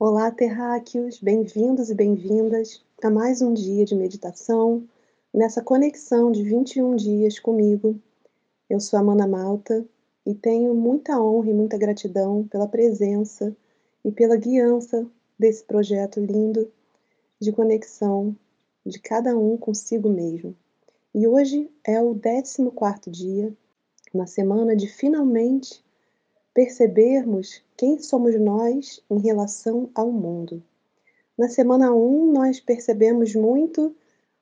Olá, terráqueos! Bem-vindos e bem-vindas a mais um dia de meditação, nessa conexão de 21 dias comigo. Eu sou a Mana Malta e tenho muita honra e muita gratidão pela presença e pela guiança desse projeto lindo de conexão de cada um consigo mesmo. E hoje é o 14 dia, na semana de finalmente percebermos quem somos nós em relação ao mundo. Na semana 1, nós percebemos muito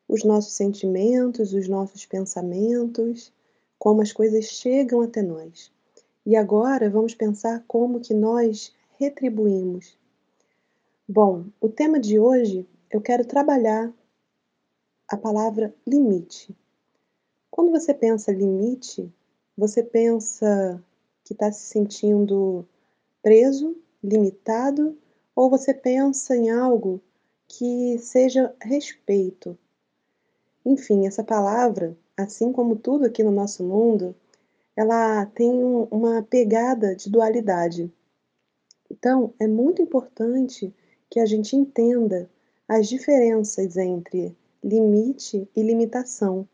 os nossos sentimentos, os nossos pensamentos, como as coisas chegam até nós. E agora vamos pensar como que nós retribuímos. Bom, o tema de hoje eu quero trabalhar a palavra limite. Quando você pensa limite, você pensa que está se sentindo preso, limitado, ou você pensa em algo que seja respeito. Enfim, essa palavra, assim como tudo aqui no nosso mundo, ela tem um, uma pegada de dualidade. Então, é muito importante que a gente entenda as diferenças entre limite e limitação.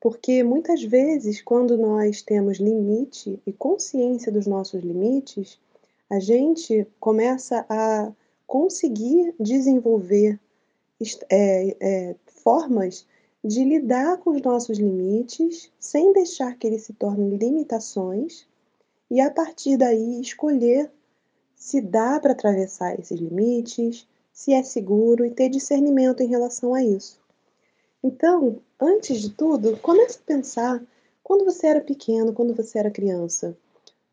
Porque muitas vezes, quando nós temos limite e consciência dos nossos limites, a gente começa a conseguir desenvolver é, é, formas de lidar com os nossos limites sem deixar que eles se tornem limitações e a partir daí escolher se dá para atravessar esses limites, se é seguro e ter discernimento em relação a isso. Então, antes de tudo, comece a pensar quando você era pequeno, quando você era criança.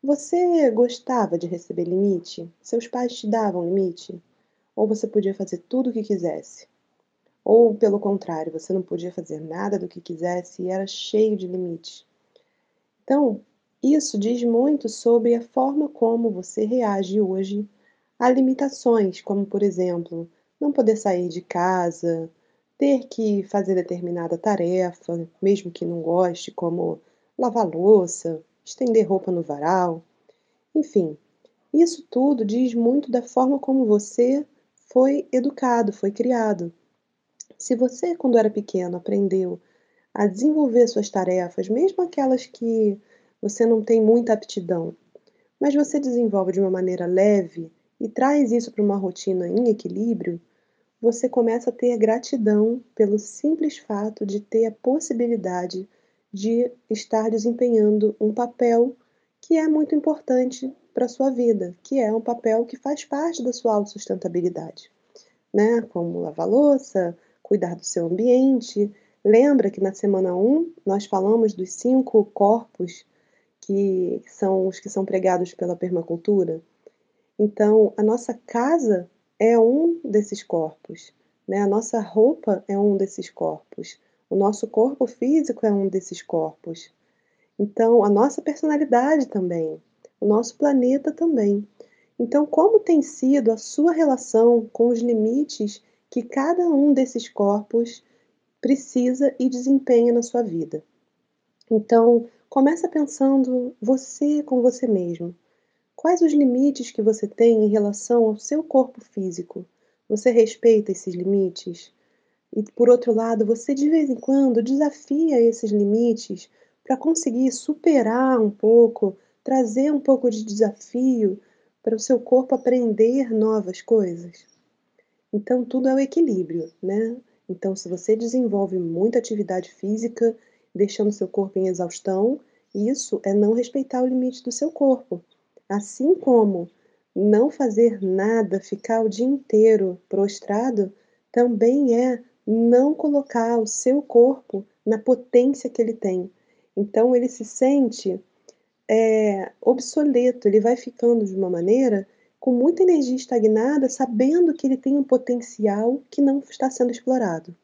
Você gostava de receber limite? Seus pais te davam limite? Ou você podia fazer tudo o que quisesse? Ou, pelo contrário, você não podia fazer nada do que quisesse e era cheio de limites? Então, isso diz muito sobre a forma como você reage hoje a limitações, como, por exemplo, não poder sair de casa, ter que fazer determinada tarefa, mesmo que não goste, como lavar louça, estender roupa no varal, enfim, isso tudo diz muito da forma como você foi educado, foi criado. Se você, quando era pequeno, aprendeu a desenvolver suas tarefas, mesmo aquelas que você não tem muita aptidão, mas você desenvolve de uma maneira leve e traz isso para uma rotina em equilíbrio, você começa a ter gratidão pelo simples fato de ter a possibilidade de estar desempenhando um papel que é muito importante para a sua vida, que é um papel que faz parte da sua autossustentabilidade, né? Como lavar louça, cuidar do seu ambiente. Lembra que na semana 1 nós falamos dos cinco corpos que são os que são pregados pela permacultura? Então, a nossa casa é um desses corpos, né? A nossa roupa é um desses corpos, o nosso corpo físico é um desses corpos. Então, a nossa personalidade também, o nosso planeta também. Então, como tem sido a sua relação com os limites que cada um desses corpos precisa e desempenha na sua vida? Então, começa pensando você com você mesmo. Quais os limites que você tem em relação ao seu corpo físico? Você respeita esses limites? E por outro lado, você de vez em quando desafia esses limites para conseguir superar um pouco, trazer um pouco de desafio para o seu corpo aprender novas coisas? Então, tudo é o equilíbrio, né? Então, se você desenvolve muita atividade física, deixando seu corpo em exaustão, isso é não respeitar o limite do seu corpo. Assim como não fazer nada, ficar o dia inteiro prostrado, também é não colocar o seu corpo na potência que ele tem. Então ele se sente é, obsoleto, ele vai ficando de uma maneira com muita energia estagnada, sabendo que ele tem um potencial que não está sendo explorado.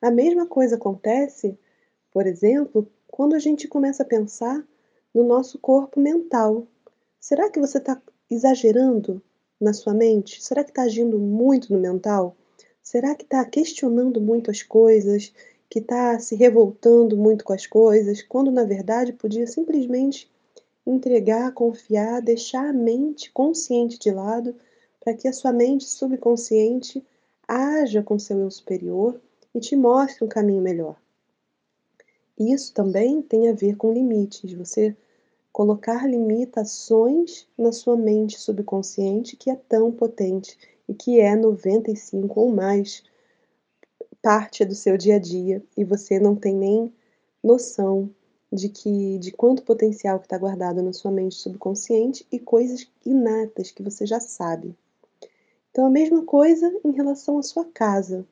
A mesma coisa acontece, por exemplo, quando a gente começa a pensar no nosso corpo mental. Será que você está exagerando na sua mente? Será que está agindo muito no mental? Será que está questionando muito as coisas, que está se revoltando muito com as coisas, quando na verdade podia simplesmente entregar, confiar, deixar a mente consciente de lado para que a sua mente subconsciente haja com seu eu superior e te mostre um caminho melhor. Isso também tem a ver com limites, você colocar limitações na sua mente subconsciente que é tão potente e que é 95 ou mais parte do seu dia a dia e você não tem nem noção de que de quanto potencial que está guardado na sua mente subconsciente e coisas inatas que você já sabe. Então a mesma coisa em relação à sua casa.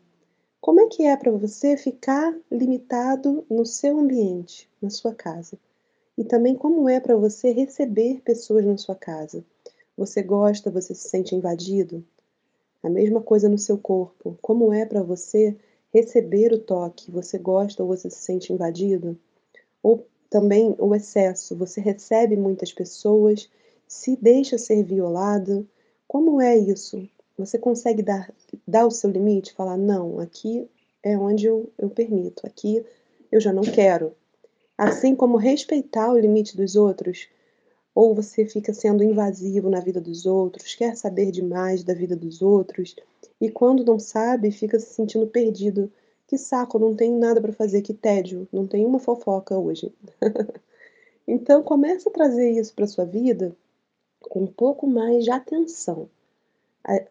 Como é que é para você ficar limitado no seu ambiente, na sua casa? E também como é para você receber pessoas na sua casa? Você gosta, você se sente invadido? A mesma coisa no seu corpo. Como é para você receber o toque? Você gosta ou você se sente invadido? Ou também o excesso, você recebe muitas pessoas, se deixa ser violado? Como é isso? Você consegue dar, dar o seu limite? Falar, não, aqui é onde eu, eu permito, aqui eu já não quero. Assim como respeitar o limite dos outros, ou você fica sendo invasivo na vida dos outros, quer saber demais da vida dos outros, e quando não sabe, fica se sentindo perdido. Que saco, não tenho nada para fazer, que tédio, não tem uma fofoca hoje. então começa a trazer isso para sua vida com um pouco mais de atenção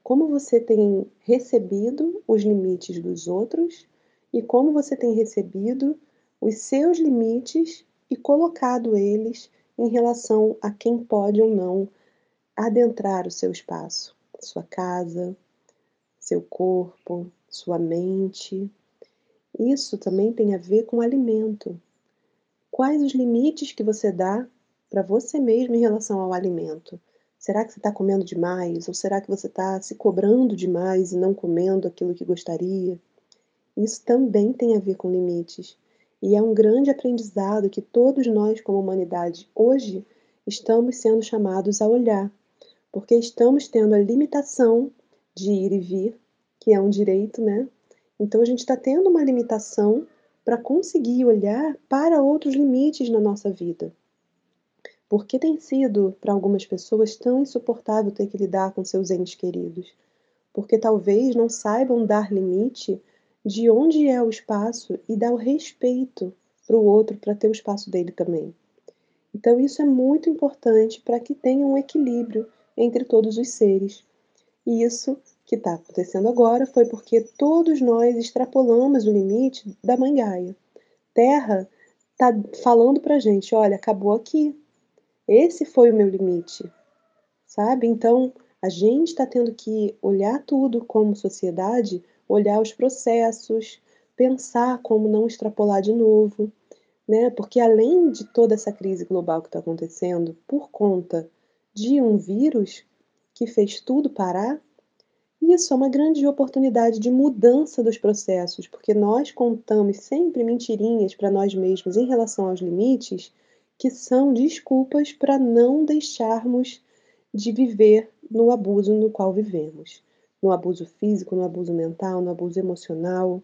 como você tem recebido os limites dos outros e como você tem recebido os seus limites e colocado eles em relação a quem pode ou não adentrar o seu espaço, sua casa, seu corpo, sua mente. Isso também tem a ver com alimento. Quais os limites que você dá para você mesmo em relação ao alimento? Será que você está comendo demais? Ou será que você está se cobrando demais e não comendo aquilo que gostaria? Isso também tem a ver com limites. E é um grande aprendizado que todos nós, como humanidade, hoje estamos sendo chamados a olhar, porque estamos tendo a limitação de ir e vir, que é um direito, né? Então a gente está tendo uma limitação para conseguir olhar para outros limites na nossa vida. Por que tem sido, para algumas pessoas, tão insuportável ter que lidar com seus entes queridos? Porque talvez não saibam dar limite de onde é o espaço e dar o respeito para o outro para ter o espaço dele também. Então, isso é muito importante para que tenha um equilíbrio entre todos os seres. E isso que está acontecendo agora foi porque todos nós extrapolamos o limite da Mãe Gaia. Terra está falando para gente: olha, acabou aqui, esse foi o meu limite, sabe? Então, a gente está tendo que olhar tudo como sociedade, olhar os processos, pensar como não extrapolar de novo, né? Porque além de toda essa crise global que está acontecendo por conta de um vírus que fez tudo parar, isso é uma grande oportunidade de mudança dos processos, porque nós contamos sempre mentirinhas para nós mesmos em relação aos limites que são desculpas para não deixarmos de viver no abuso no qual vivemos, no abuso físico, no abuso mental, no abuso emocional.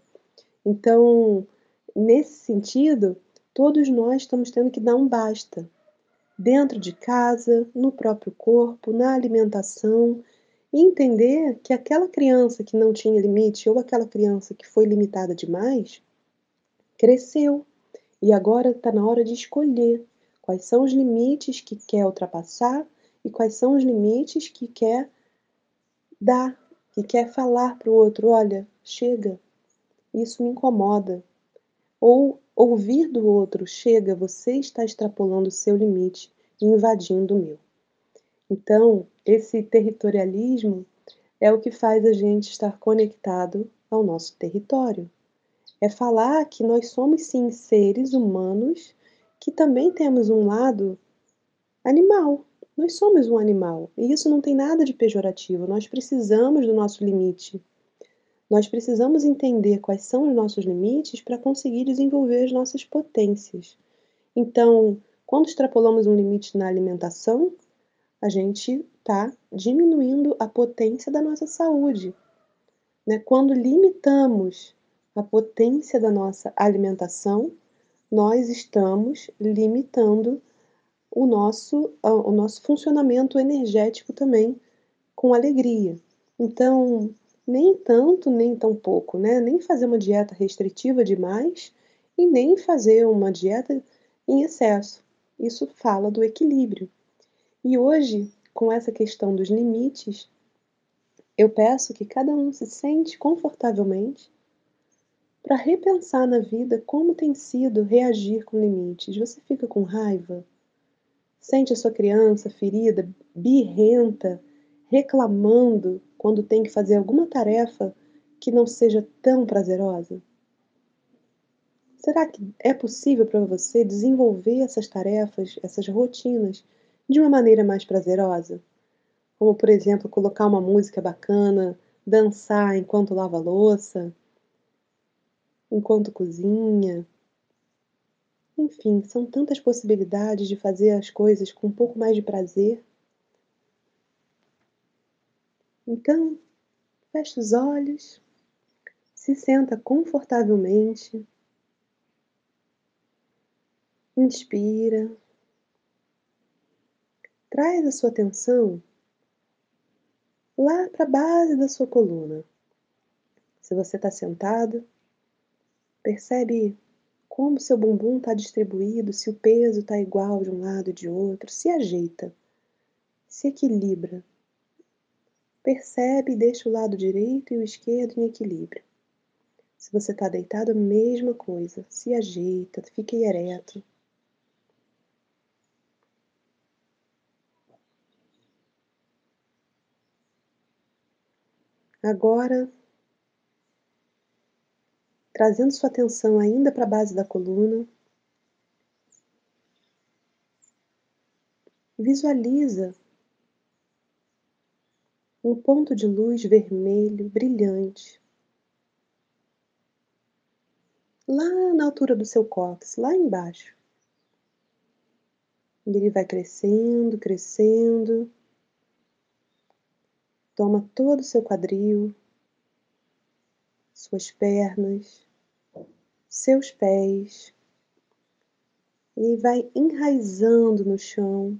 Então, nesse sentido, todos nós estamos tendo que dar um basta. Dentro de casa, no próprio corpo, na alimentação, e entender que aquela criança que não tinha limite ou aquela criança que foi limitada demais cresceu e agora está na hora de escolher quais são os limites que quer ultrapassar e quais são os limites que quer dar, que quer falar para o outro: olha, chega, isso me incomoda. Ou ouvir do outro: chega, você está extrapolando o seu limite e invadindo o meu. Então, esse territorialismo é o que faz a gente estar conectado ao nosso território. É falar que nós somos sim seres humanos que também temos um lado animal. Nós somos um animal e isso não tem nada de pejorativo. Nós precisamos do nosso limite. Nós precisamos entender quais são os nossos limites para conseguir desenvolver as nossas potências. Então, quando extrapolamos um limite na alimentação, a gente está diminuindo a potência da nossa saúde. Né? Quando limitamos a potência da nossa alimentação, nós estamos limitando o nosso, o nosso funcionamento energético também com alegria. Então, nem tanto, nem tão pouco, né, nem fazer uma dieta restritiva demais e nem fazer uma dieta em excesso. Isso fala do equilíbrio. E hoje, com essa questão dos limites, eu peço que cada um se sente confortavelmente para repensar na vida como tem sido reagir com limites. Você fica com raiva? Sente a sua criança ferida, birrenta, reclamando quando tem que fazer alguma tarefa que não seja tão prazerosa? Será que é possível para você desenvolver essas tarefas, essas rotinas, de uma maneira mais prazerosa? Como, por exemplo, colocar uma música bacana, dançar enquanto lava louça, enquanto cozinha. Enfim, são tantas possibilidades de fazer as coisas com um pouco mais de prazer. Então, feche os olhos, se senta confortavelmente, inspira, traz a sua atenção lá para a base da sua coluna. Se você está sentado, percebe como seu bumbum está distribuído, se o peso está igual de um lado e de outro, se ajeita, se equilibra. Percebe e deixa o lado direito e o esquerdo em equilíbrio. Se você está deitado, a mesma coisa. Se ajeita, fica ereto. Agora, trazendo sua atenção ainda para a base da coluna, visualiza um ponto de luz vermelho brilhante lá na altura do seu cóccix, lá embaixo. E ele vai crescendo, crescendo, toma todo o seu quadril, suas pernas, seus pés, e vai enraizando no chão,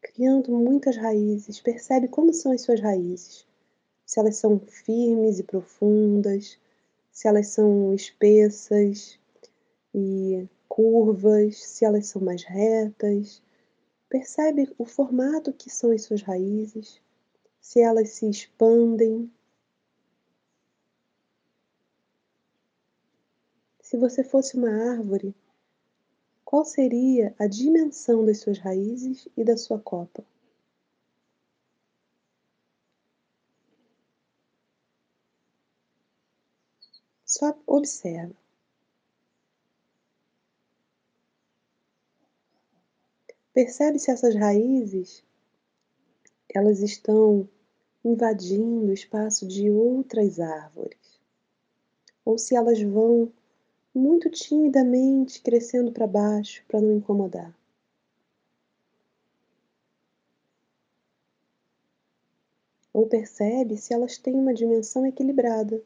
criando muitas raízes. Percebe como são as suas raízes. Se elas são firmes e profundas, se elas são espessas e curvas, se elas são mais retas. Percebe o formato que são as suas raízes, se elas se expandem. Se você fosse uma árvore, qual seria a dimensão das suas raízes e da sua copa? Só observa. Percebe se essas raízes elas estão invadindo o espaço de outras árvores, ou se elas vão muito timidamente crescendo para baixo para não incomodar. Ou percebe se elas têm uma dimensão equilibrada.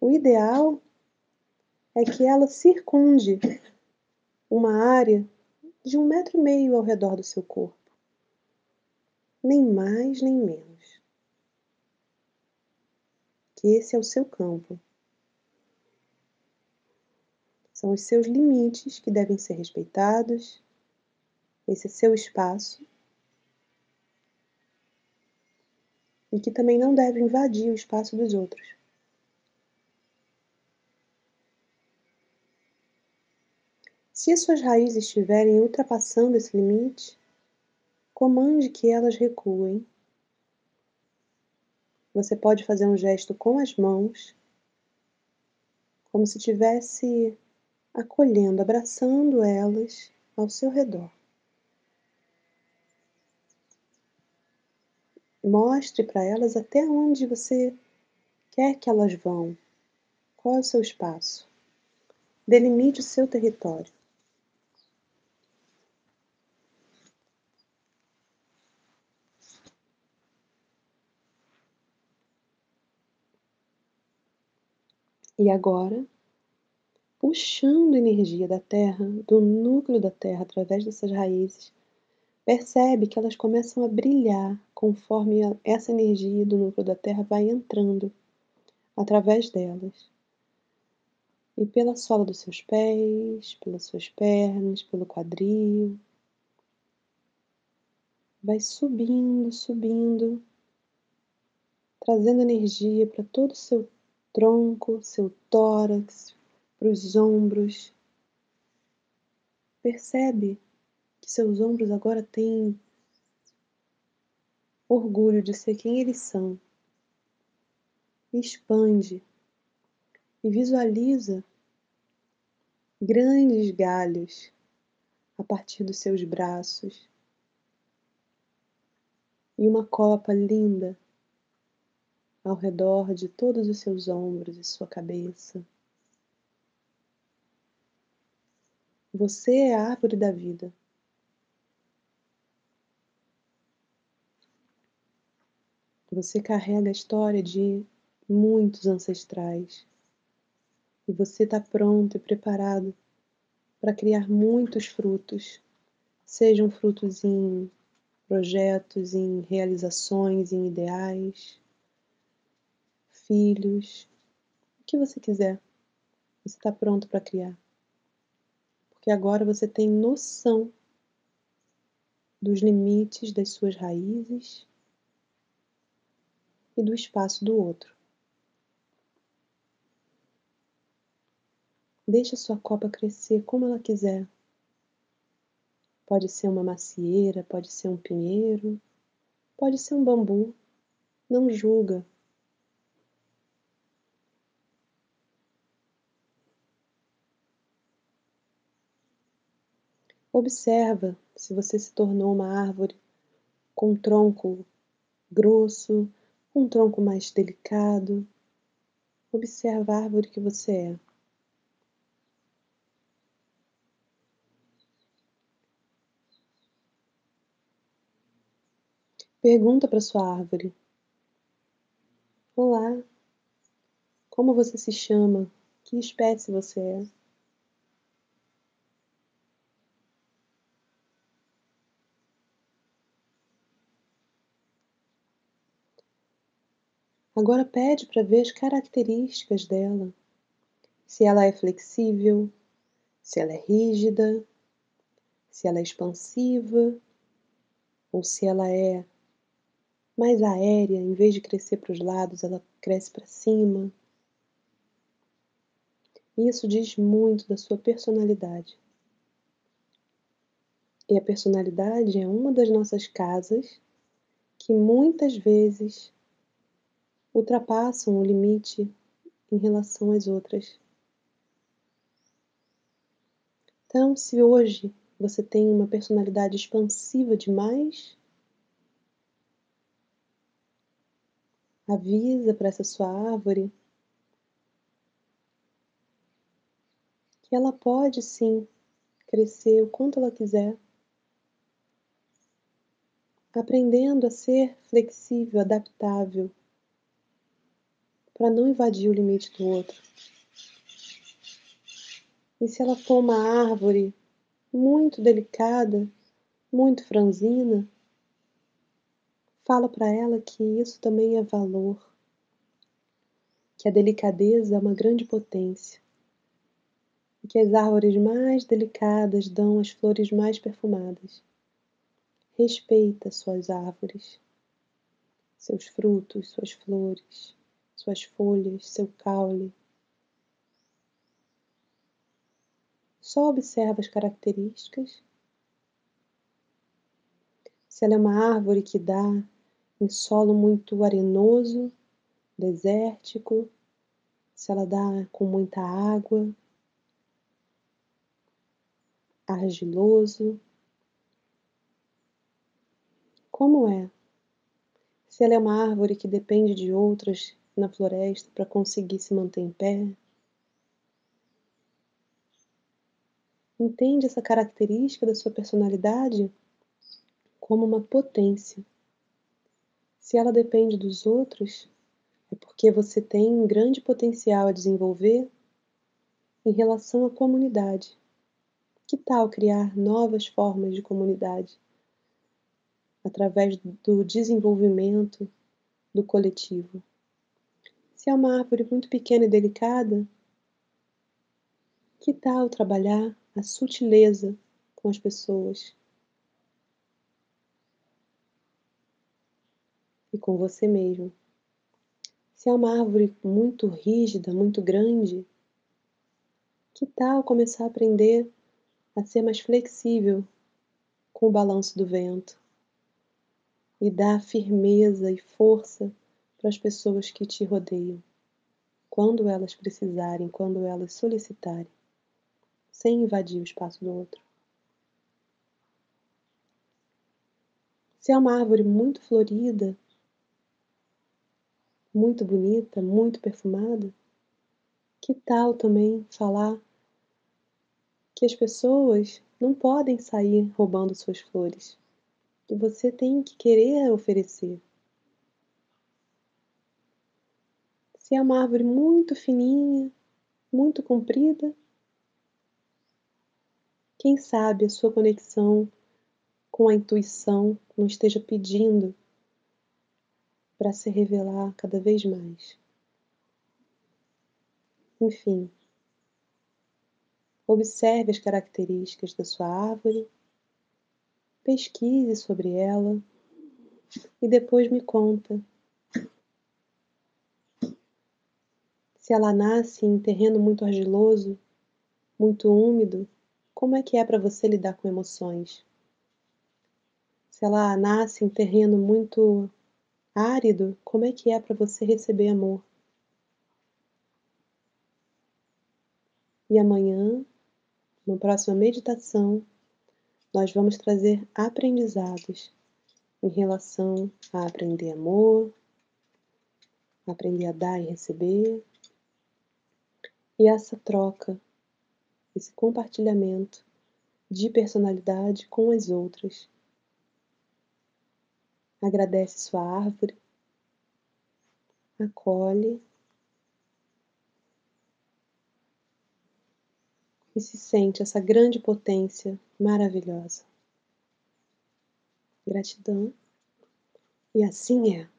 O ideal é que ela circunde uma área de um metro e meio ao redor do seu corpo, nem mais nem menos. Esse é o seu campo. São os seus limites que devem ser respeitados, esse é seu espaço, e que também não deve invadir o espaço dos outros. Se as suas raízes estiverem ultrapassando esse limite, comande que elas recuem. Você pode fazer um gesto com as mãos, como se estivesse acolhendo, abraçando elas ao seu redor. Mostre para elas até onde você quer que elas vão, qual é o seu espaço. Delimite o seu território. E agora, puxando energia da terra, do núcleo da terra, através dessas raízes, percebe que elas começam a brilhar conforme essa energia do núcleo da terra vai entrando através delas. E pela sola dos seus pés, pelas suas pernas, pelo quadril. Vai subindo, subindo, trazendo energia para todo o seu tronco, seu tórax, para os ombros. Percebe que seus ombros agora têm orgulho de ser quem eles são. Expande e visualiza grandes galhos a partir dos seus braços e uma copa linda ao redor de todos os seus ombros e sua cabeça. Você é a árvore da vida. Você carrega a história de muitos ancestrais e você está pronto e preparado para criar muitos frutos, sejam frutos em projetos, em realizações, em ideais, filhos, o que você quiser, você está pronto para criar porque agora você tem noção dos limites das suas raízes e do espaço do outro. Deixe a sua copa crescer como ela quiser. Pode ser uma macieira, pode ser um pinheiro, pode ser um bambu. Não julga. Observa se você se tornou uma árvore com tronco grosso, um tronco mais delicado. Observa a árvore que você é. Pergunta para sua árvore: Olá, como você se chama? Que espécie você é? Agora pede para ver as características dela. Se ela é flexível, se ela é rígida, se ela é expansiva, ou se ela é mais aérea, em vez de crescer para os lados, ela cresce para cima. Isso diz muito da sua personalidade. E a personalidade é uma das nossas casas que muitas vezes ultrapassam o limite em relação às outras. Então, se hoje você tem uma personalidade expansiva demais, avisa para essa sua árvore que ela pode sim crescer o quanto ela quiser, aprendendo a ser flexível, adaptável para não invadir o limite do outro. E se ela for uma árvore muito delicada, muito franzina, fala para ela que isso também é valor, que a delicadeza é uma grande potência e que as árvores mais delicadas dão as flores mais perfumadas. Respeita suas árvores, seus frutos, suas flores suas folhas, seu caule. Só observa as características. Se ela é uma árvore que dá em solo muito arenoso, desértico, se ela dá com muita água, argiloso. Como é? Se ela é uma árvore que depende de outras na floresta para conseguir se manter em pé. Entende essa característica da sua personalidade como uma potência. Se ela depende dos outros, é porque você tem um grande potencial a desenvolver em relação à comunidade. Que tal criar novas formas de comunidade através do desenvolvimento do coletivo? Se é uma árvore muito pequena e delicada, que tal trabalhar a sutileza com as pessoas? E com você mesmo. Se é uma árvore muito rígida, muito grande, que tal começar a aprender a ser mais flexível com o balanço do vento e dar firmeza e força para as pessoas que te rodeiam, quando elas precisarem, quando elas solicitarem, sem invadir o espaço do outro. Se é uma árvore muito florida, muito bonita, muito perfumada, que tal também falar que as pessoas não podem sair roubando suas flores, que você tem que querer oferecer. Se é uma árvore muito fininha, muito comprida, quem sabe a sua conexão com a intuição não esteja pedindo para se revelar cada vez mais. Enfim, Observe as características da sua árvore, pesquise sobre ela e depois me conta. Se ela nasce em terreno muito argiloso, muito úmido, como é que é para você lidar com emoções? Se ela nasce em terreno muito árido, como é que é para você receber amor? E amanhã na próxima meditação, nós vamos trazer aprendizados em relação a aprender amor, aprender a dar e receber, e essa troca, esse compartilhamento de personalidade com as outras. Agradece sua árvore, acolhe e se sente essa grande potência maravilhosa. Gratidão. E assim é.